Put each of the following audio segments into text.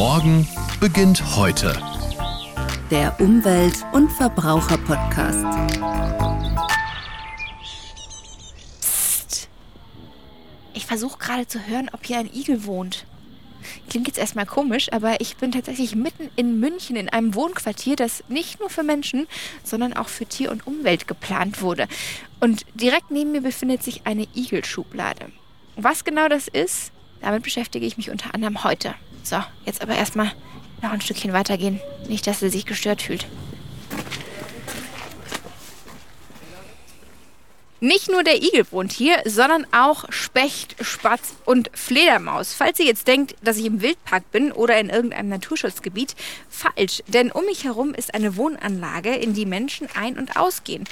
Morgen beginnt heute. Der Umwelt- und Verbraucher-Podcast. Psst. Ich versuche gerade zu hören, ob hier ein Igel wohnt. Klingt jetzt erstmal komisch, aber ich bin tatsächlich mitten in München in einem Wohnquartier, das nicht nur für Menschen, sondern auch für Tier und Umwelt geplant wurde. Und direkt neben mir befindet sich eine Igelschublade. Was genau das ist, damit beschäftige ich mich unter anderem heute. So, jetzt aber erstmal noch ein Stückchen weitergehen. Nicht, dass sie sich gestört fühlt. Nicht nur der Igel wohnt hier, sondern auch Specht, Spatz und Fledermaus. Falls ihr jetzt denkt, dass ich im Wildpark bin oder in irgendeinem Naturschutzgebiet, falsch. Denn um mich herum ist eine Wohnanlage, in die Menschen ein- und ausgehen.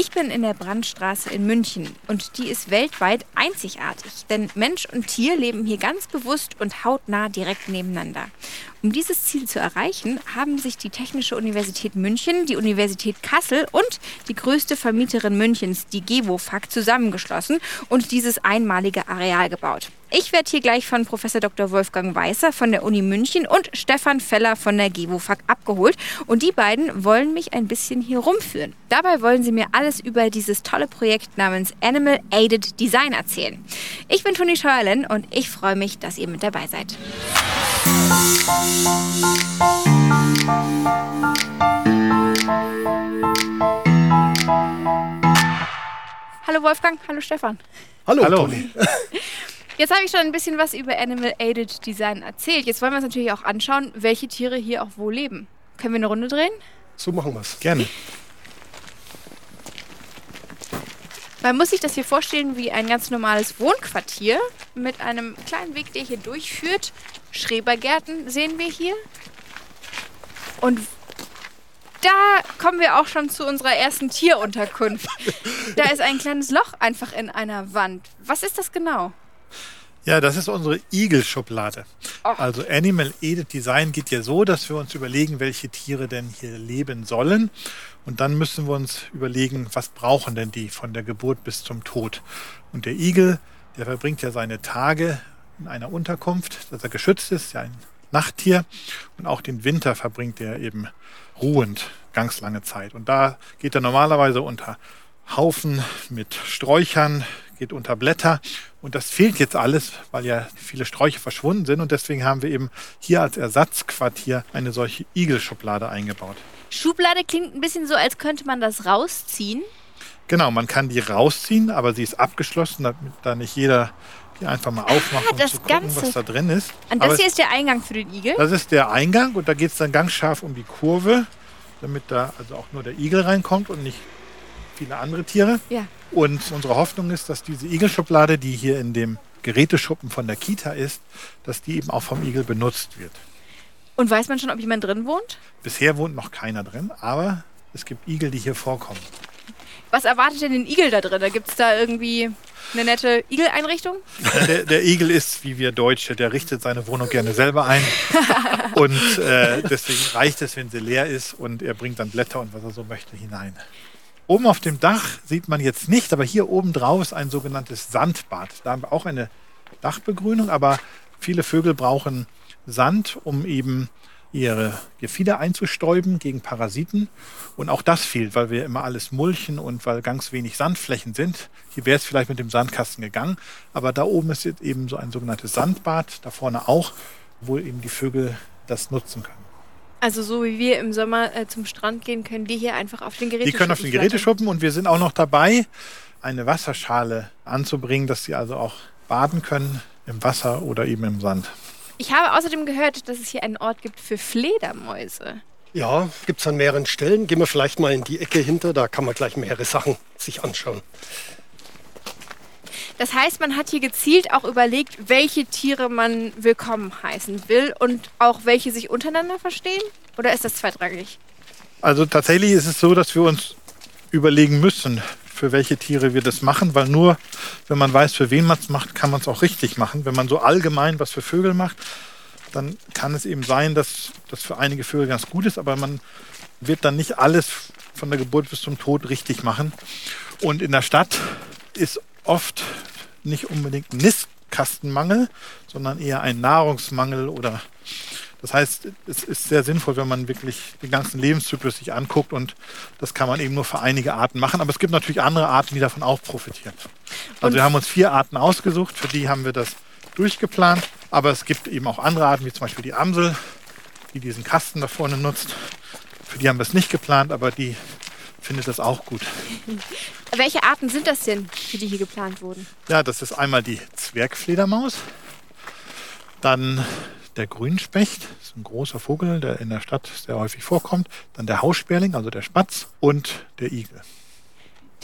Ich bin in der Brandstraße in München und die ist weltweit einzigartig, denn Mensch und Tier leben hier ganz bewusst und hautnah direkt nebeneinander. Um dieses Ziel zu erreichen, haben sich die Technische Universität München, die Universität Kassel und die größte Vermieterin Münchens, die GEWOFAG, zusammengeschlossen und dieses einmalige Areal gebaut. Ich werde hier gleich von Professor Dr. Wolfgang Weißer von der Uni München und Stefan Feller von der GEWOFAG abgeholt. Und die beiden wollen mich ein bisschen hier rumführen. Dabei wollen sie mir alles über dieses tolle Projekt namens Animal Aided Design erzählen. Ich bin Toni Scheuerlen und ich freue mich, dass ihr mit dabei seid. Hallo Wolfgang, hallo Stefan. Hallo, Hallo. Jetzt habe ich schon ein bisschen was über Animal Aided Design erzählt. Jetzt wollen wir uns natürlich auch anschauen, welche Tiere hier auch wo leben. Können wir eine Runde drehen? So machen wir es. Gerne. Man muss sich das hier vorstellen wie ein ganz normales Wohnquartier mit einem kleinen Weg, der hier durchführt. Schrebergärten sehen wir hier. Und da kommen wir auch schon zu unserer ersten Tierunterkunft. Da ist ein kleines Loch einfach in einer Wand. Was ist das genau? Ja, das ist unsere Igelschublade. Also Animal Aided Design geht ja so, dass wir uns überlegen, welche Tiere denn hier leben sollen. Und dann müssen wir uns überlegen, was brauchen denn die von der Geburt bis zum Tod. Und der Igel, der verbringt ja seine Tage in einer Unterkunft, dass er geschützt ist, ja ein Nachttier. Und auch den Winter verbringt er eben ruhend ganz lange Zeit. Und da geht er normalerweise unter Haufen mit Sträuchern, geht unter Blätter. Und das fehlt jetzt alles, weil ja viele Sträucher verschwunden sind. Und deswegen haben wir eben hier als Ersatzquartier eine solche Igelschublade eingebaut. Schublade klingt ein bisschen so, als könnte man das rausziehen. Genau, man kann die rausziehen, aber sie ist abgeschlossen, damit da nicht jeder die einfach mal aufmacht, Ah, das zu gucken, Ganze. was da drin ist. Und Aber das hier es- ist der Eingang für den Igel. Das ist der Eingang und da geht es dann ganz scharf um die Kurve, damit da also auch nur der Igel reinkommt und nicht viele andere Tiere. Ja. Und unsere Hoffnung ist, dass diese Igelschublade, die hier in dem Geräteschuppen von der Kita ist, dass die eben auch vom Igel benutzt wird. Und weiß man schon, ob jemand drin wohnt? Bisher wohnt noch keiner drin, aber es gibt Igel, die hier vorkommen. Was erwartet denn den Igel da drin? Gibt es da irgendwie eine nette Igeleinrichtung? Der, der Igel ist, wie wir Deutsche, der richtet seine Wohnung gerne selber ein. Und äh, deswegen reicht es, wenn sie leer ist und er bringt dann Blätter und was er so möchte hinein. Oben auf dem Dach sieht man jetzt nicht, aber hier oben drauf ist ein sogenanntes Sandbad. Da haben wir auch eine Dachbegrünung, aber viele Vögel brauchen Sand, um eben ihre Gefieder einzustäuben gegen Parasiten. Und auch das fehlt, weil wir immer alles mulchen und weil ganz wenig Sandflächen sind. Hier wäre es vielleicht mit dem Sandkasten gegangen, aber da oben ist jetzt eben so ein sogenanntes Sandbad, da vorne auch, wo eben die Vögel das nutzen können. Also so wie wir im Sommer äh, zum Strand gehen, können die hier einfach auf den Die Geräteschuppen können auf den Geräteschuppen und wir sind auch noch dabei, eine Wasserschale anzubringen, dass sie also auch baden können im Wasser oder eben im Sand. Ich habe außerdem gehört, dass es hier einen Ort gibt für Fledermäuse. Ja, gibt es an mehreren Stellen. Gehen wir vielleicht mal in die Ecke hinter, da kann man gleich mehrere Sachen sich anschauen. Das heißt, man hat hier gezielt auch überlegt, welche Tiere man willkommen heißen will und auch welche sich untereinander verstehen? Oder ist das zweitrangig? Also tatsächlich ist es so, dass wir uns überlegen müssen, für welche Tiere wir das machen, weil nur wenn man weiß, für wen man es macht, kann man es auch richtig machen. Wenn man so allgemein was für Vögel macht, dann kann es eben sein, dass das für einige Vögel ganz gut ist, aber man wird dann nicht alles von der Geburt bis zum Tod richtig machen. Und in der Stadt ist oft nicht unbedingt Nistkastenmangel, sondern eher ein Nahrungsmangel oder Das heißt, es ist sehr sinnvoll, wenn man wirklich den ganzen Lebenszyklus sich anguckt und das kann man eben nur für einige Arten machen. Aber es gibt natürlich andere Arten, die davon auch profitieren. Also Und- wir haben uns vier Arten ausgesucht, für die haben wir das durchgeplant. Aber es gibt eben auch andere Arten, wie zum Beispiel die Amsel, die diesen Kasten da vorne nutzt. Für die haben wir es nicht geplant, aber die findet das auch gut. Welche Arten sind das denn, für die hier geplant wurden? Ja, das ist einmal die Zwergfledermaus, dann der Grünspecht, das ist ein großer Vogel, der in der Stadt sehr häufig vorkommt, dann der Haussperling, also der Spatz und der Igel.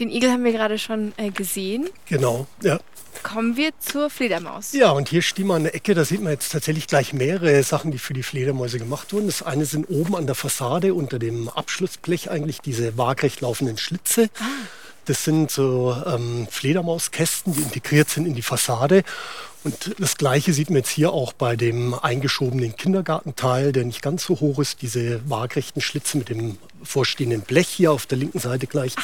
Den Igel haben wir gerade schon äh, gesehen. Genau, ja. Kommen wir zur Fledermaus. Ja, und hier stehen wir an der Ecke, da sieht man jetzt tatsächlich gleich mehrere Sachen, die für die Fledermäuse gemacht wurden. Das eine sind oben an der Fassade unter dem Abschlussblech eigentlich diese waagrecht laufenden Schlitze. Das sind so ähm, Fledermauskästen, die integriert sind in die Fassade. Und das Gleiche sieht man jetzt hier auch bei dem eingeschobenen Kindergartenteil, der nicht ganz so hoch ist. Diese waagrechten Schlitze mit dem vorstehenden Blech hier auf der linken Seite gleich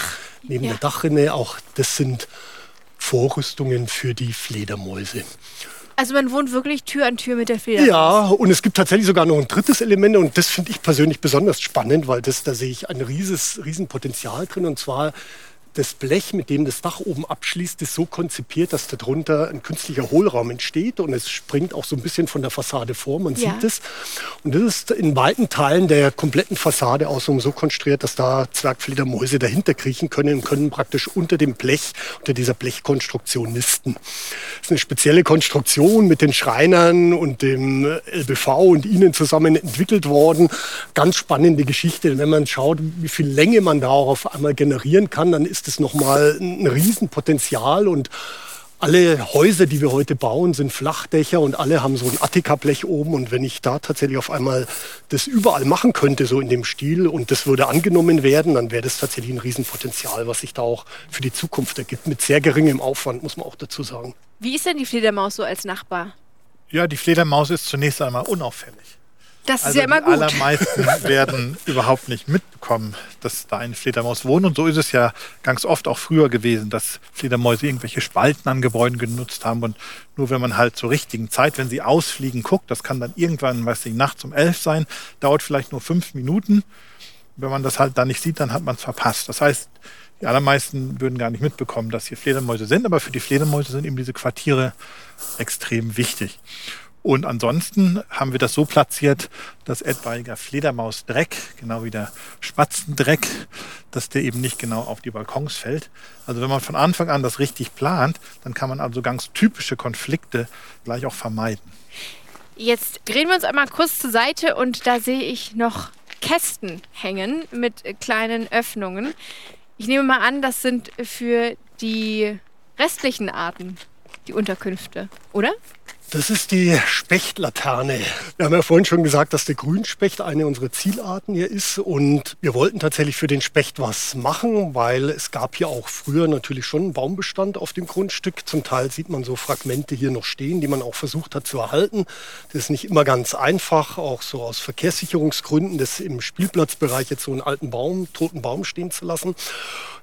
neben ja. der Dachrinne. Auch das sind Vorrüstungen für die Fledermäuse. Also man wohnt wirklich Tür an Tür mit der Fledermaus. Ja, und es gibt tatsächlich sogar noch ein drittes Element und das finde ich persönlich besonders spannend, weil das, da sehe ich ein rieses, riesen Potenzial drin und zwar das Blech, mit dem das Dach oben abschließt, ist so konzipiert, dass darunter ein künstlicher Hohlraum entsteht und es springt auch so ein bisschen von der Fassade vor, man Ja. sieht es. Und das ist in weiten Teilen der kompletten Fassade außenrum so konstruiert, dass da Zwergfledermäuse dahinter kriechen können und können praktisch unter dem Blech, unter dieser Blechkonstruktion nisten. Das ist eine spezielle Konstruktion mit den Schreinern und dem LBV und ihnen zusammen entwickelt worden. Ganz spannende Geschichte. Wenn man schaut, wie viel Länge man da auch auf einmal generieren kann, dann ist es nochmal ein Riesenpotenzial und alle Häuser, die wir heute bauen, sind Flachdächer und alle haben so ein Attika-Blech oben. Und wenn ich da tatsächlich auf einmal das überall machen könnte, so in dem Stil, und das würde angenommen werden, dann wäre das tatsächlich ein Riesenpotenzial, was sich da auch für die Zukunft ergibt. Mit sehr geringem Aufwand, muss man auch dazu sagen. Wie ist denn die Fledermaus so als Nachbar? Ja, die Fledermaus ist zunächst einmal unauffällig. Das ist Also ja immer die gut. allermeisten werden überhaupt nicht mitbekommen, dass da eine Fledermaus wohnt. Und so ist es ja ganz oft auch früher gewesen, dass Fledermäuse irgendwelche Spalten an Gebäuden genutzt haben. Und nur wenn man halt zur richtigen Zeit, wenn sie ausfliegen, guckt, das kann dann irgendwann, weiß ich, nachts um elf sein, dauert vielleicht nur fünf Minuten. Wenn man das halt dann nicht sieht, dann hat man es verpasst. Das heißt, die allermeisten würden gar nicht mitbekommen, dass hier Fledermäuse sind, aber für die Fledermäuse sind eben diese Quartiere extrem wichtig. Und ansonsten haben wir das so platziert, dass etwaiger Fledermausdreck, genau wie der Spatzendreck, dass der eben nicht genau auf die Balkons fällt. Also wenn man von Anfang an das richtig plant, dann kann man also ganz typische Konflikte gleich auch vermeiden. Jetzt drehen wir uns einmal kurz zur Seite und da sehe ich noch Kästen hängen mit kleinen Öffnungen. Ich nehme mal an, das sind für die restlichen Arten die Unterkünfte, oder? Das ist die Spechtlaterne. Wir haben ja vorhin schon gesagt, dass der Grünspecht eine unserer Zielarten hier ist. Und wir wollten tatsächlich für den Specht was machen, weil es gab hier auch früher natürlich schon einen Baumbestand auf dem Grundstück. Zum Teil sieht man so Fragmente hier noch stehen, die man auch versucht hat zu erhalten. Das ist nicht immer ganz einfach, auch so aus Verkehrssicherungsgründen, das im Spielplatzbereich jetzt so einen alten Baum, toten Baum stehen zu lassen.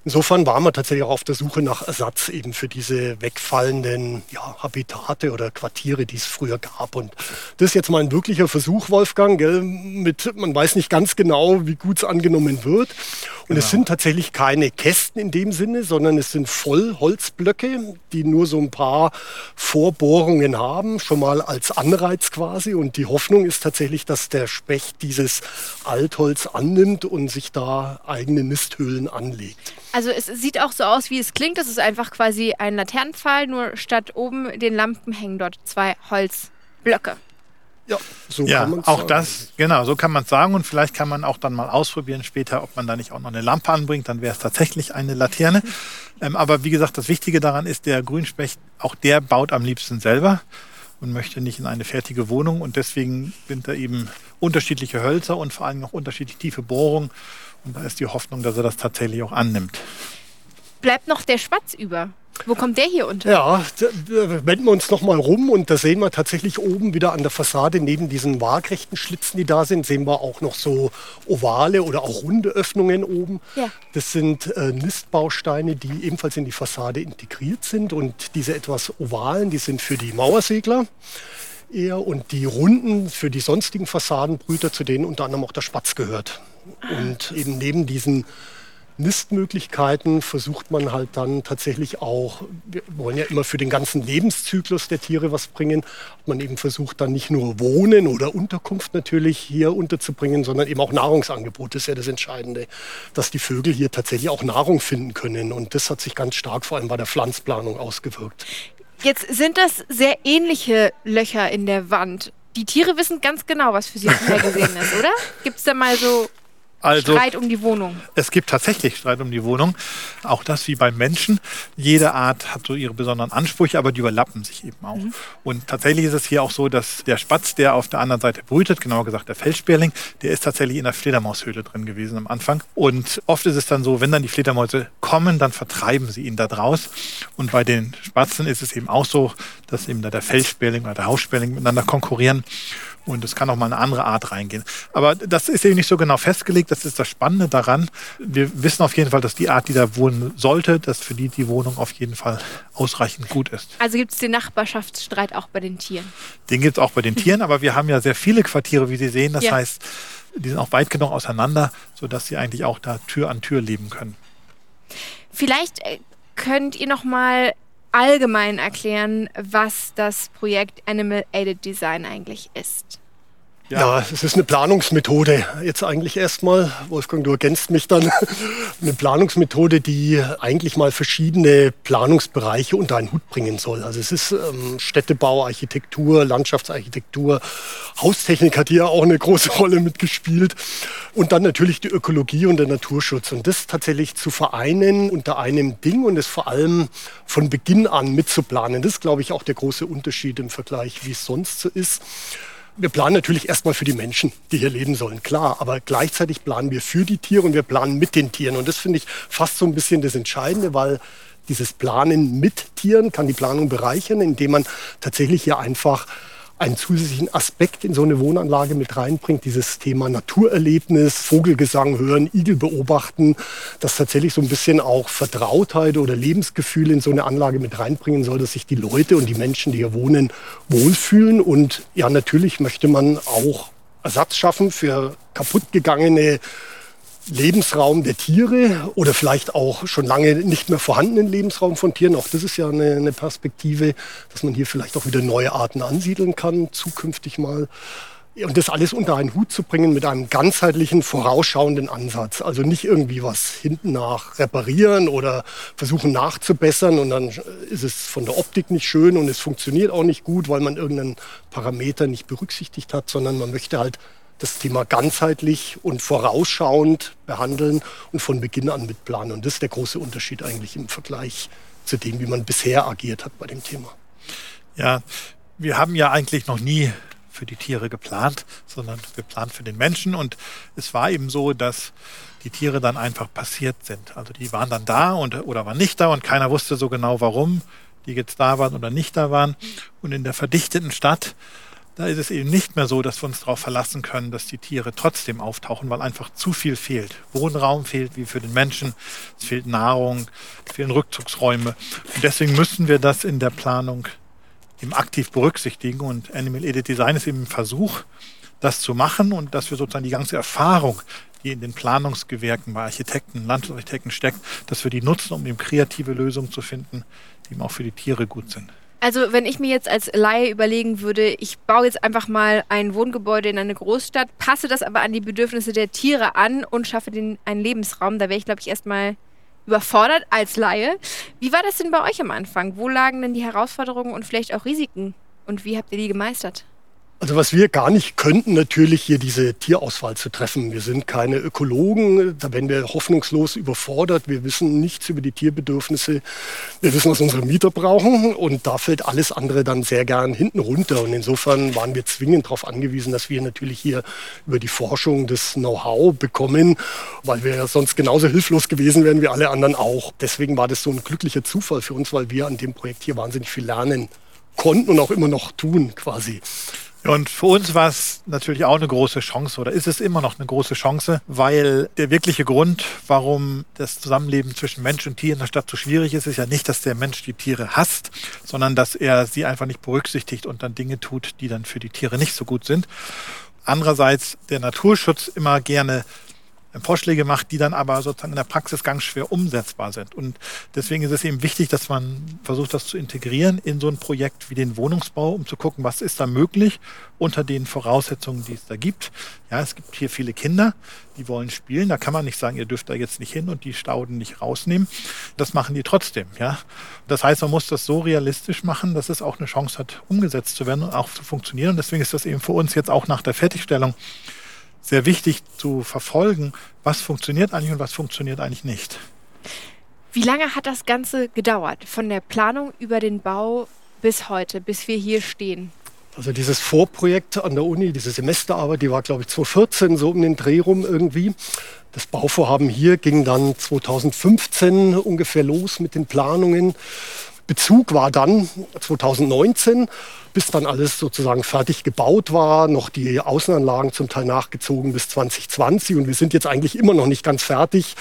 Insofern waren wir tatsächlich auch auf der Suche nach Ersatz eben für diese wegfallenden ja, Habitate oder Quartiere, die es früher gab. Und das ist jetzt mal ein wirklicher Versuch, Wolfgang. Gell? Mit, man weiß nicht ganz genau, wie gut es angenommen wird. Und es sind tatsächlich keine Kästen in dem Sinne, sondern es sind Vollholzblöcke, die nur so ein paar Vorbohrungen haben, schon mal als Anreiz quasi. Und die Hoffnung ist tatsächlich, dass der Specht dieses Altholz annimmt und sich da eigene Nisthöhlen anlegt. Also es sieht auch so aus, wie es klingt. Das ist einfach quasi ein Laternenpfahl, nur statt oben den Lampen hängen dort zwei Holzblöcke. Ja, so Ja, kann man auch sagen. das, genau, so kann man es sagen. Und vielleicht kann man auch dann mal ausprobieren später, ob man da nicht auch noch eine Lampe anbringt. Dann wäre es tatsächlich eine Laterne. Ähm, aber wie gesagt, das Wichtige daran ist, der Grünspecht, auch der baut am liebsten selber und möchte nicht in eine fertige Wohnung. Und deswegen sind da eben unterschiedliche Hölzer und vor allem auch unterschiedlich tiefe Bohrungen. Und da ist die Hoffnung, dass er das tatsächlich auch annimmt. Bleibt noch der Spatz über. Wo kommt der hier unter? Ja, wenden wir uns noch mal rum und da sehen wir tatsächlich oben wieder an der Fassade neben diesen waagrechten Schlitzen, die da sind, sehen wir auch noch so ovale oder auch runde Öffnungen oben. Ja. Das sind äh, Nistbausteine, die ebenfalls in die Fassade integriert sind und diese etwas ovalen, die sind für die Mauersegler. eher und die Runden für die sonstigen Fassadenbrüter, zu denen unter anderem auch der Spatz gehört. Und eben neben diesen Nistmöglichkeiten versucht man halt dann tatsächlich auch, wir wollen ja immer für den ganzen Lebenszyklus der Tiere was bringen, man eben versucht dann nicht nur Wohnen oder Unterkunft natürlich hier unterzubringen, sondern eben auch Nahrungsangebot. Das ist ja das Entscheidende, dass die Vögel hier tatsächlich auch Nahrung finden können. Und das hat sich ganz stark vor allem bei der Pflanzplanung ausgewirkt. Jetzt sind das sehr ähnliche Löcher in der Wand. Die Tiere wissen ganz genau, was für sie vorhergesehen ist, oder? Gibt es da mal so Also, Streit um die Wohnung? Es gibt tatsächlich Streit um die Wohnung. Auch das wie beim Menschen. Jede Art hat so ihre besonderen Ansprüche, aber die überlappen sich eben auch. Und tatsächlich ist es hier auch so, dass der Spatz, der auf der anderen Seite brütet, genauer gesagt der Felssperling, der ist tatsächlich in der Fledermaushöhle drin gewesen am Anfang. Und oft ist es dann so, wenn dann die Fledermäuse kommen, dann vertreiben sie ihn da draus. Und bei den Spatzen ist es eben auch so, dass eben da der Felssperling oder der Haussperling miteinander konkurrieren. Und es kann auch mal eine andere Art reingehen. Aber das ist eben nicht so genau festgelegt. Das ist das Spannende daran. Wir wissen auf jeden Fall, dass die Art, die da wohnen sollte, dass für die die Wohnung auf jeden Fall ausreichend gut ist. Also gibt es den Nachbarschaftsstreit auch bei den Tieren? Den gibt es auch bei den Tieren, aber wir haben ja sehr viele Quartiere, wie Sie sehen. Das Ja. heißt, die sind auch weit genug auseinander, sodass sie eigentlich auch da Tür an Tür leben können. Vielleicht äh, könnt ihr noch mal allgemein erklären, was das Projekt Animal Aided Design eigentlich ist. Ja, es ist eine Planungsmethode. Jetzt eigentlich erstmal, Wolfgang, du ergänzt mich dann, eine Planungsmethode, die eigentlich mal verschiedene Planungsbereiche unter einen Hut bringen soll. Also es ist ähm, Städtebau, Architektur, Landschaftsarchitektur, Haustechnik hat hier auch eine große Rolle mitgespielt und dann natürlich die Ökologie und der Naturschutz. Und das tatsächlich zu vereinen unter einem Ding und es vor allem von Beginn an mitzuplanen. Das ist, glaube ich, auch der große Unterschied im Vergleich, wie es sonst so ist. Wir planen natürlich erstmal für die Menschen, die hier leben sollen, klar. Aber gleichzeitig planen wir für die Tiere und wir planen mit den Tieren. Und das finde ich fast so ein bisschen das Entscheidende, weil dieses Planen mit Tieren kann die Planung bereichern, indem man tatsächlich hier einfach einen zusätzlichen Aspekt in so eine Wohnanlage mit reinbringt, dieses Thema Naturerlebnis, Vogelgesang hören, Igel beobachten, das tatsächlich so ein bisschen auch Vertrautheit oder Lebensgefühl in so eine Anlage mit reinbringen soll, dass sich die Leute und die Menschen, die hier wohnen, wohlfühlen. Und ja, natürlich möchte man auch Ersatz schaffen für kaputtgegangene Lebensraum der Tiere oder vielleicht auch schon lange nicht mehr vorhandenen Lebensraum von Tieren. Auch das ist ja eine, eine Perspektive, dass man hier vielleicht auch wieder neue Arten ansiedeln kann, zukünftig mal. Und das alles unter einen Hut zu bringen mit einem ganzheitlichen, vorausschauenden Ansatz. Also nicht irgendwie was hinten nach reparieren oder versuchen nachzubessern und dann ist es von der Optik nicht schön und es funktioniert auch nicht gut, weil man irgendeinen Parameter nicht berücksichtigt hat, sondern man möchte halt das Thema ganzheitlich und vorausschauend behandeln und von Beginn an mitplanen. Und das ist der große Unterschied eigentlich im Vergleich zu dem, wie man bisher agiert hat bei dem Thema. Ja, wir haben ja eigentlich noch nie für die Tiere geplant, sondern geplant für den Menschen. Und es war eben so, dass die Tiere dann einfach passiert sind. Also die waren dann da und, oder waren nicht da und keiner wusste so genau, warum die jetzt da waren oder nicht da waren. Und in der verdichteten Stadt, da ist es eben nicht mehr so, dass wir uns darauf verlassen können, dass die Tiere trotzdem auftauchen, weil einfach zu viel fehlt. Wohnraum fehlt wie für den Menschen, es fehlt Nahrung, es fehlen Rückzugsräume. Und deswegen müssen wir das in der Planung eben aktiv berücksichtigen. Und Animal Edit Design ist eben ein Versuch, das zu machen und dass wir sozusagen die ganze Erfahrung, die in den Planungsgewerken bei Architekten, Landesarchitekten steckt, dass wir die nutzen, um eben kreative Lösungen zu finden, die eben auch für die Tiere gut sind. Also wenn ich mir jetzt als Laie überlegen würde, ich baue jetzt einfach mal ein Wohngebäude in eine Großstadt, passe das aber an die Bedürfnisse der Tiere an und schaffe den einen Lebensraum, da wäre ich, glaube ich, erstmal überfordert als Laie. Wie war das denn bei euch am Anfang? Wo lagen denn die Herausforderungen und vielleicht auch Risiken? Und wie habt ihr die gemeistert? Also was wir gar nicht könnten, natürlich hier diese Tierauswahl zu treffen. Wir sind keine Ökologen, da werden wir hoffnungslos überfordert. Wir wissen nichts über die Tierbedürfnisse. Wir wissen, was unsere Mieter brauchen und da fällt alles andere dann sehr gern hinten runter. Und insofern waren wir zwingend darauf angewiesen, dass wir natürlich hier über die Forschung das Know-how bekommen, weil wir sonst genauso hilflos gewesen wären wie alle anderen auch. Deswegen war das so ein glücklicher Zufall für uns, weil wir an dem Projekt hier wahnsinnig viel lernen konnten und auch immer noch tun quasi. Und für uns war es natürlich auch eine große Chance oder ist es immer noch eine große Chance, weil der wirkliche Grund, warum das Zusammenleben zwischen Mensch und Tier in der Stadt so schwierig ist, ist ja nicht, dass der Mensch die Tiere hasst, sondern dass er sie einfach nicht berücksichtigt und dann Dinge tut, die dann für die Tiere nicht so gut sind. Andererseits der Naturschutz immer gerne Vorschläge macht, die dann aber sozusagen in der Praxis ganz schwer umsetzbar sind. Und deswegen ist es eben wichtig, dass man versucht, das zu integrieren in so ein Projekt wie den Wohnungsbau, um zu gucken, was ist da möglich unter den Voraussetzungen, die es da gibt. Ja, es gibt hier viele Kinder, die wollen spielen. Da kann man nicht sagen, ihr dürft da jetzt nicht hin und die Stauden nicht rausnehmen. Das machen die trotzdem. Ja, das heißt, man muss das so realistisch machen, dass es auch eine Chance hat, umgesetzt zu werden und auch zu funktionieren. Und deswegen ist das eben für uns jetzt auch nach der Fertigstellung sehr wichtig zu verfolgen, was funktioniert eigentlich und was funktioniert eigentlich nicht. Wie lange hat das Ganze gedauert, von der Planung über den Bau bis heute, bis wir hier stehen? Also dieses Vorprojekt an der Uni, diese Semesterarbeit, die war, glaube ich, 2014, so um den Dreh rum irgendwie. Das Bauvorhaben hier ging dann 2015 ungefähr los mit den Planungen. Bezug war dann 2019 bis dann alles sozusagen fertig gebaut war, noch die Außenanlagen zum Teil nachgezogen bis 2020 und wir sind jetzt eigentlich immer noch nicht ganz fertig.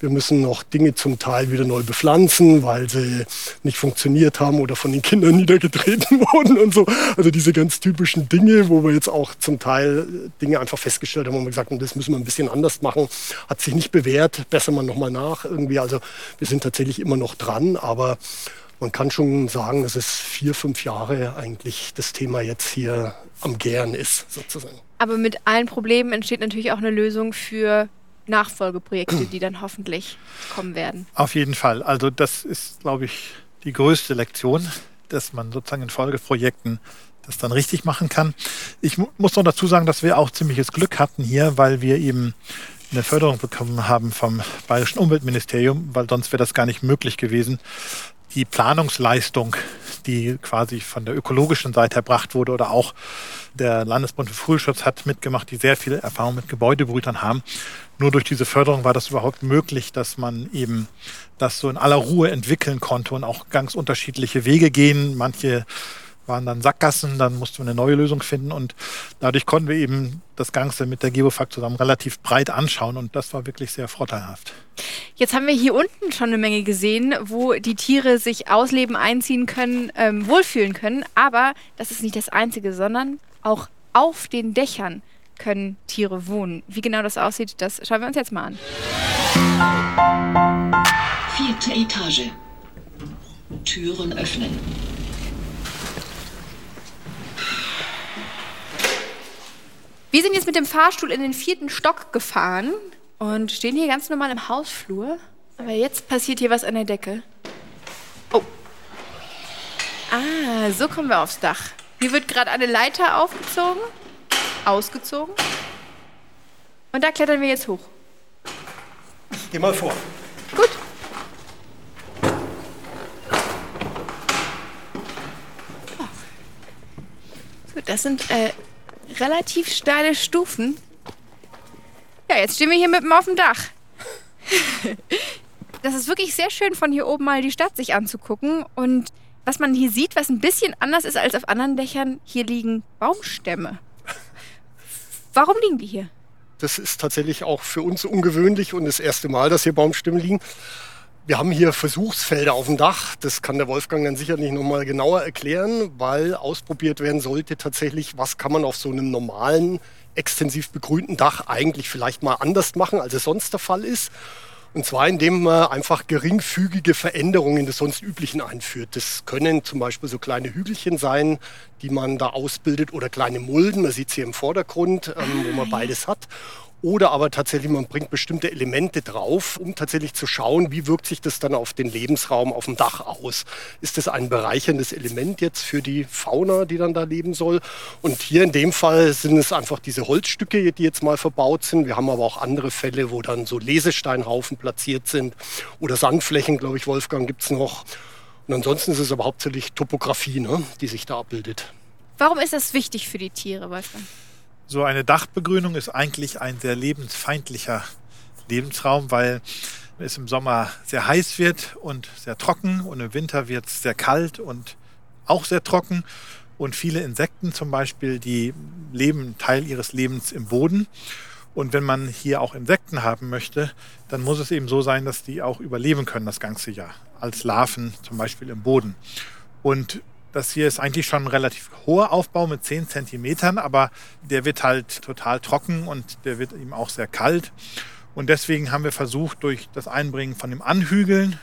Wir müssen noch Dinge zum Teil wieder neu bepflanzen, weil sie nicht funktioniert haben oder von den Kindern niedergetreten wurden und so. Also diese ganz typischen Dinge, wo wir jetzt auch zum Teil Dinge einfach festgestellt haben, wo wir gesagt haben, das müssen wir ein bisschen anders machen, hat sich nicht bewährt, besser man nochmal nach irgendwie. Also wir sind tatsächlich immer noch dran, aber man kann schon sagen, dass es vier, fünf Jahre eigentlich das Thema jetzt hier am Gären ist, sozusagen. Aber mit allen Problemen entsteht natürlich auch eine Lösung für Nachfolgeprojekte, die dann hoffentlich kommen werden. Auf jeden Fall. Also das ist, glaube ich, die größte Lektion, dass man sozusagen in Folgeprojekten das dann richtig machen kann. Ich mu muss noch dazu sagen, dass wir auch ziemliches Glück hatten hier, weil wir eben eine Förderung bekommen haben vom Bayerischen Umweltministerium, weil sonst wäre das gar nicht möglich gewesen, die Planungsleistung, die quasi von der ökologischen Seite erbracht wurde oder auch der Landesbund für Frühschutz hat mitgemacht, die sehr viele Erfahrung mit Gebäudebrütern haben. Nur durch diese Förderung war das überhaupt möglich, dass man eben das so in aller Ruhe entwickeln konnte und auch ganz unterschiedliche Wege gehen. Manche waren dann Sackgassen, dann mussten wir eine neue Lösung finden und dadurch konnten wir eben das Ganze mit der Geofag zusammen relativ breit anschauen und das war wirklich sehr vorteilhaft. Jetzt haben wir hier unten schon eine Menge gesehen, wo die Tiere sich ausleben, einziehen können, ähm, wohlfühlen können, aber das ist nicht das Einzige, sondern auch auf den Dächern können Tiere wohnen. Wie genau das aussieht, das schauen wir uns jetzt mal an. Vierte Etage. Türen öffnen. Wir sind jetzt mit dem Fahrstuhl in den vierten Stock gefahren und stehen hier ganz normal im Hausflur. Aber jetzt passiert hier was an der Decke. Oh. Ah, so kommen wir aufs Dach. Hier wird gerade eine Leiter aufgezogen, ausgezogen. Und da klettern wir jetzt hoch. Geh mal vor. Gut. Oh. Gut, das sind äh, relativ steile Stufen. Ja, jetzt stehen wir hier mitten auf dem Dach. das ist wirklich sehr schön, von hier oben mal die Stadt sich anzugucken. Und was man hier sieht, was ein bisschen anders ist als auf anderen Dächern, hier liegen Baumstämme. Warum liegen die hier? Das ist tatsächlich auch für uns ungewöhnlich und das erste Mal, dass hier Baumstämme liegen. Wir haben hier Versuchsfelder auf dem Dach. Das kann der Wolfgang dann sicherlich noch mal genauer erklären, weil ausprobiert werden sollte tatsächlich, was kann man auf so einem normalen, extensiv begrünten Dach eigentlich vielleicht mal anders machen, als es sonst der Fall ist. Und zwar indem man einfach geringfügige Veränderungen des sonst Üblichen einführt. Das können zum Beispiel so kleine Hügelchen sein, die man da ausbildet oder kleine Mulden. Man sieht sie im Vordergrund, ähm, wo man beides hat. Oder aber tatsächlich, man bringt bestimmte Elemente drauf, um tatsächlich zu schauen, wie wirkt sich das dann auf den Lebensraum auf dem Dach aus. Ist das ein bereicherndes Element jetzt für die Fauna, die dann da leben soll? Und hier in dem Fall sind es einfach diese Holzstücke, die jetzt mal verbaut sind. Wir haben aber auch andere Fälle, wo dann so Lesesteinhaufen platziert sind. Oder Sandflächen, glaube ich, Wolfgang, gibt es noch. Und ansonsten ist es aber hauptsächlich Topografie, ne, die sich da abbildet. Warum ist das wichtig für die Tiere, Wolfgang? So eine Dachbegrünung ist eigentlich ein sehr lebensfeindlicher Lebensraum, weil es im Sommer sehr heiß wird und sehr trocken und im Winter wird es sehr kalt und auch sehr trocken. Und viele Insekten zum Beispiel, die leben Teil ihres Lebens im Boden. Und wenn man hier auch Insekten haben möchte, dann muss es eben so sein, dass die auch überleben können das ganze Jahr. Als Larven zum Beispiel im Boden. Und das hier ist eigentlich schon ein relativ hoher Aufbau mit 10 Zentimetern, aber der wird halt total trocken und der wird eben auch sehr kalt. Und deswegen haben wir versucht, durch das Einbringen von dem Anhügeln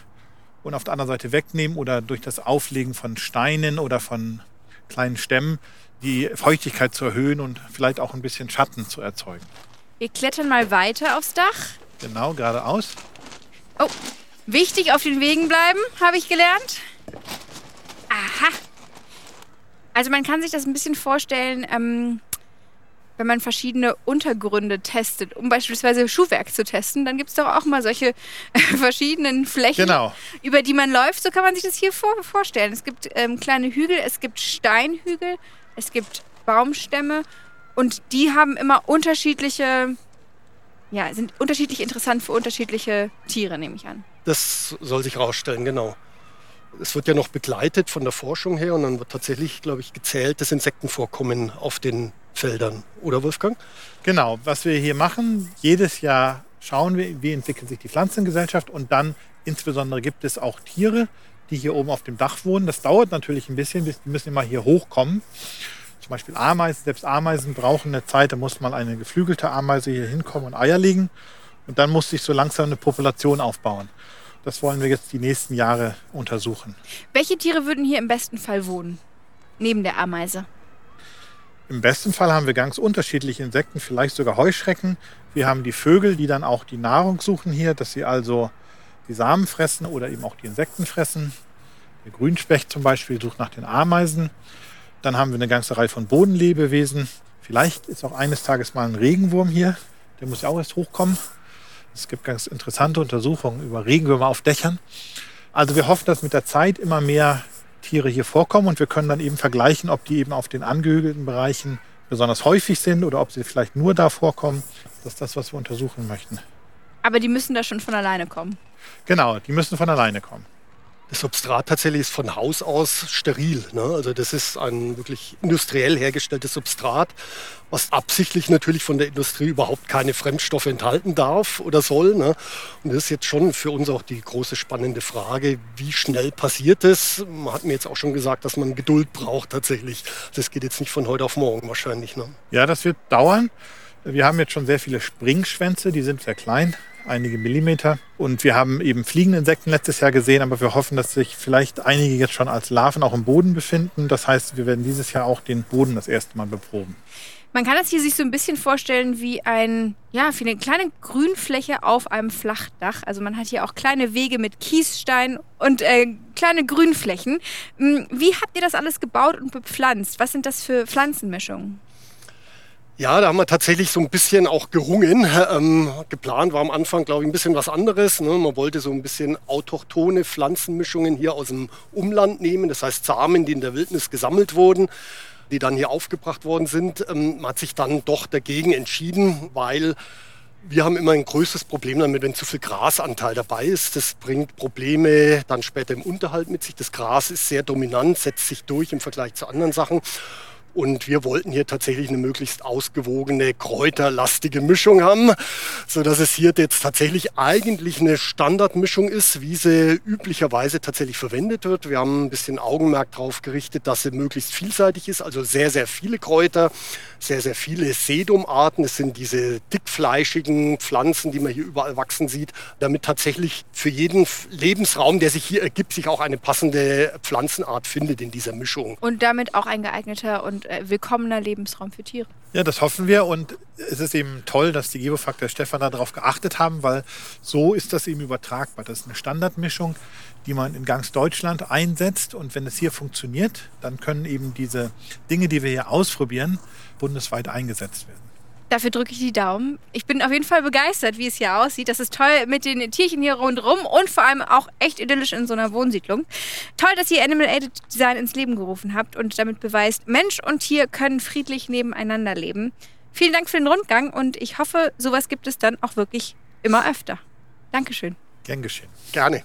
und auf der anderen Seite wegnehmen oder durch das Auflegen von Steinen oder von kleinen Stämmen die Feuchtigkeit zu erhöhen und vielleicht auch ein bisschen Schatten zu erzeugen. Wir klettern mal weiter aufs Dach. Genau, geradeaus. Oh, wichtig auf den Wegen bleiben, habe ich gelernt. Aha. Also man kann sich das ein bisschen vorstellen, ähm, wenn man verschiedene Untergründe testet, um beispielsweise Schuhwerk zu testen, dann gibt es doch auch mal solche verschiedenen Flächen, Genau. über die man läuft. So kann man sich das hier vor vorstellen. Es gibt ähm, kleine Hügel, es gibt Steinhügel, es gibt Baumstämme und die haben immer unterschiedliche, ja, sind unterschiedlich interessant für unterschiedliche Tiere, nehme ich an. Das soll sich rausstellen, genau. Es wird ja noch begleitet von der Forschung her und dann wird tatsächlich, glaube ich, gezählt das Insektenvorkommen auf den Feldern. Oder Wolfgang? Genau, was wir hier machen, jedes Jahr schauen wir, wie entwickelt sich die Pflanzengesellschaft und dann insbesondere gibt es auch Tiere, die hier oben auf dem Dach wohnen. Das dauert natürlich ein bisschen, bis- die müssen immer hier hochkommen. Zum Beispiel Ameisen, selbst Ameisen brauchen eine Zeit, da muss mal eine geflügelte Ameise hier hinkommen und Eier legen und dann muss sich so langsam eine Population aufbauen. Das wollen wir jetzt die nächsten Jahre untersuchen. Welche Tiere würden hier im besten Fall wohnen? Neben der Ameise. Im besten Fall haben wir ganz unterschiedliche Insekten, vielleicht sogar Heuschrecken. Wir haben die Vögel, die dann auch die Nahrung suchen hier, dass sie also die Samen fressen oder eben auch die Insekten fressen. Der Grünspecht zum Beispiel sucht nach den Ameisen. Dann haben wir eine ganze Reihe von Bodenlebewesen. Vielleicht ist auch eines Tages mal ein Regenwurm hier. Der muss ja auch erst hochkommen. Es gibt ganz interessante Untersuchungen über Regenwürmer auf Dächern. Also wir hoffen, dass mit der Zeit immer mehr Tiere hier vorkommen und wir können dann eben vergleichen, ob die eben auf den angehügelten Bereichen besonders häufig sind oder ob sie vielleicht nur da vorkommen. Das ist das, was wir untersuchen möchten. Aber die müssen da schon von alleine kommen. Genau, die müssen von alleine kommen. Das Substrat tatsächlich ist von Haus aus steril. Ne? Also das ist ein wirklich industriell hergestelltes Substrat, was absichtlich natürlich von der Industrie überhaupt keine Fremdstoffe enthalten darf oder soll. Ne? Und das ist jetzt schon für uns auch die große spannende Frage, wie schnell passiert es? Man hat mir jetzt auch schon gesagt, dass man Geduld braucht tatsächlich. Das geht jetzt nicht von heute auf morgen wahrscheinlich. Ne? Ja, das wird dauern. Wir haben jetzt schon sehr viele Springschwänze, die sind sehr klein, einige Millimeter. Und wir haben eben fliegende Insekten letztes Jahr gesehen, aber wir hoffen, dass sich vielleicht einige jetzt schon als Larven auch im Boden befinden. Das heißt, wir werden dieses Jahr auch den Boden das erste Mal beproben. Man kann das hier sich so ein bisschen vorstellen wie ein, ja, wie eine kleine Grünfläche auf einem Flachdach. Also man hat hier auch kleine Wege mit Kiesstein und äh, kleine Grünflächen. Hm, Wie habt ihr das alles gebaut und bepflanzt? Was sind das für Pflanzenmischungen? Ja, da haben wir tatsächlich so ein bisschen auch gerungen. Ähm, geplant war am Anfang, glaube ich, ein bisschen was anderes. Ne? Man wollte so ein bisschen autochtone Pflanzenmischungen hier aus dem Umland nehmen. Das heißt Samen, die in der Wildnis gesammelt wurden, die dann hier aufgebracht worden sind. Ähm, man hat sich dann doch dagegen entschieden, weil wir haben immer ein größtes Problem damit, wenn zu viel Grasanteil dabei ist. Das bringt Probleme dann später im Unterhalt mit sich. Das Gras ist sehr dominant, setzt sich durch im Vergleich zu anderen Sachen. Und wir wollten hier tatsächlich eine möglichst ausgewogene, kräuterlastige Mischung haben, so dass es hier jetzt tatsächlich eigentlich eine Standardmischung ist, wie sie üblicherweise tatsächlich verwendet wird. Wir haben ein bisschen Augenmerk darauf gerichtet, dass sie möglichst vielseitig ist, also sehr, sehr viele Kräuter, sehr, sehr viele Sedumarten. Das sind diese dickfleischigen Pflanzen, die man hier überall wachsen sieht, damit tatsächlich für jeden Lebensraum, der sich hier ergibt, sich auch eine passende Pflanzenart findet in dieser Mischung. Und damit auch ein geeigneter und äh, willkommener Lebensraum für Tiere. Ja, das hoffen wir und es ist eben toll, dass die Gebofaktor Stefan darauf geachtet haben, weil so ist das eben übertragbar. Das ist eine Standardmischung, die man in ganz Deutschland einsetzt und wenn es hier funktioniert, dann können eben diese Dinge, die wir hier ausprobieren, bundesweit eingesetzt werden. Dafür drücke ich die Daumen. Ich bin auf jeden Fall begeistert, wie es hier aussieht. Das ist toll mit den Tierchen hier rundherum und vor allem auch echt idyllisch in so einer Wohnsiedlung. Toll, dass ihr Animal Aided Design ins Leben gerufen habt und damit beweist, Mensch und Tier können friedlich nebeneinander leben. Vielen Dank für den Rundgang und ich hoffe, sowas gibt es dann auch wirklich immer öfter. Dankeschön. Gern geschehen. Gerne.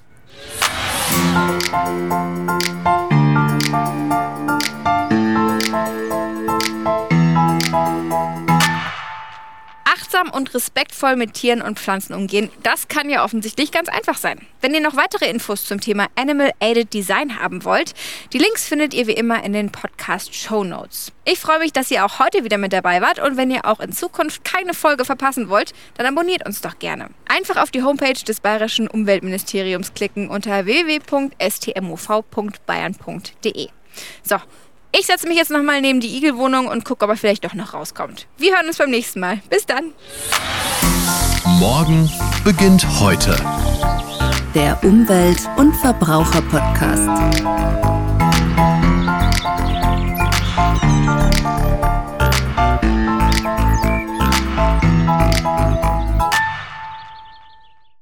Achtsam und respektvoll mit Tieren und Pflanzen umgehen, das kann ja offensichtlich ganz einfach sein. Wenn ihr noch weitere Infos zum Thema Animal Aided Design haben wollt, die Links findet ihr wie immer in den Podcast Show Notes. Ich freue mich, dass ihr auch heute wieder mit dabei wart und wenn ihr auch in Zukunft keine Folge verpassen wollt, dann abonniert uns doch gerne. Einfach auf die Homepage des Bayerischen Umweltministeriums klicken unter www.stmov.bayern.de. So, ich setze mich jetzt nochmal neben die Igelwohnung und gucke, ob er vielleicht doch noch rauskommt. Wir hören uns beim nächsten Mal. Bis dann. Morgen beginnt heute. Der Umwelt- und Verbraucher-Podcast.